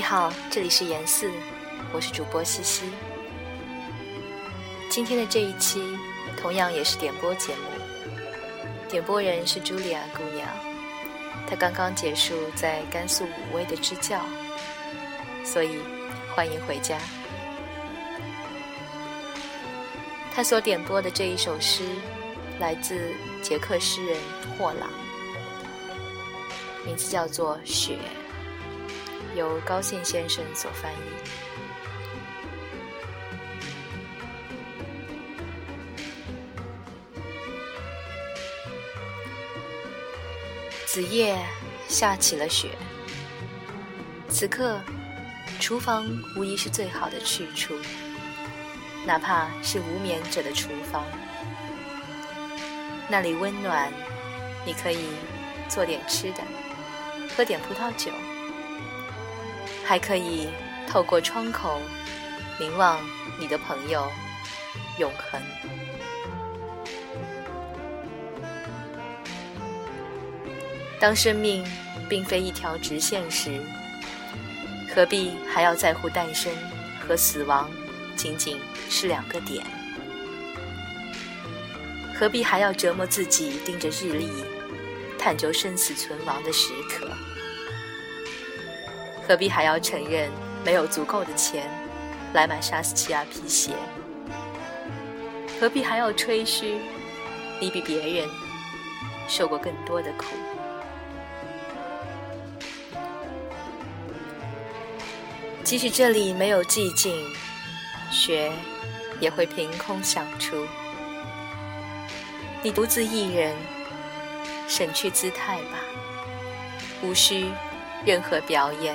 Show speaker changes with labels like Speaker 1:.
Speaker 1: 你好，这里是严四，我是主播西西。今天的这一期同样也是点播节目，点播人是茱莉亚姑娘，她刚刚结束在甘肃武威的支教，所以欢迎回家。她所点播的这一首诗来自捷克诗人霍朗，名字叫做《雪》。由高兴先生所翻译。子夜下起了雪，此刻，厨房无疑是最好的去处，哪怕是无眠者的厨房，那里温暖，你可以做点吃的，喝点葡萄酒。还可以透过窗口凝望你的朋友永恒。当生命并非一条直线时，何必还要在乎诞生和死亡仅仅是两个点？何必还要折磨自己盯着日历，探究生死存亡的时刻？何必还要承认没有足够的钱来买莎士奇亚皮鞋？何必还要吹嘘你比别人受过更多的苦？即使这里没有寂静，雪也会凭空响出。你独自一人，省去姿态吧，无需任何表演。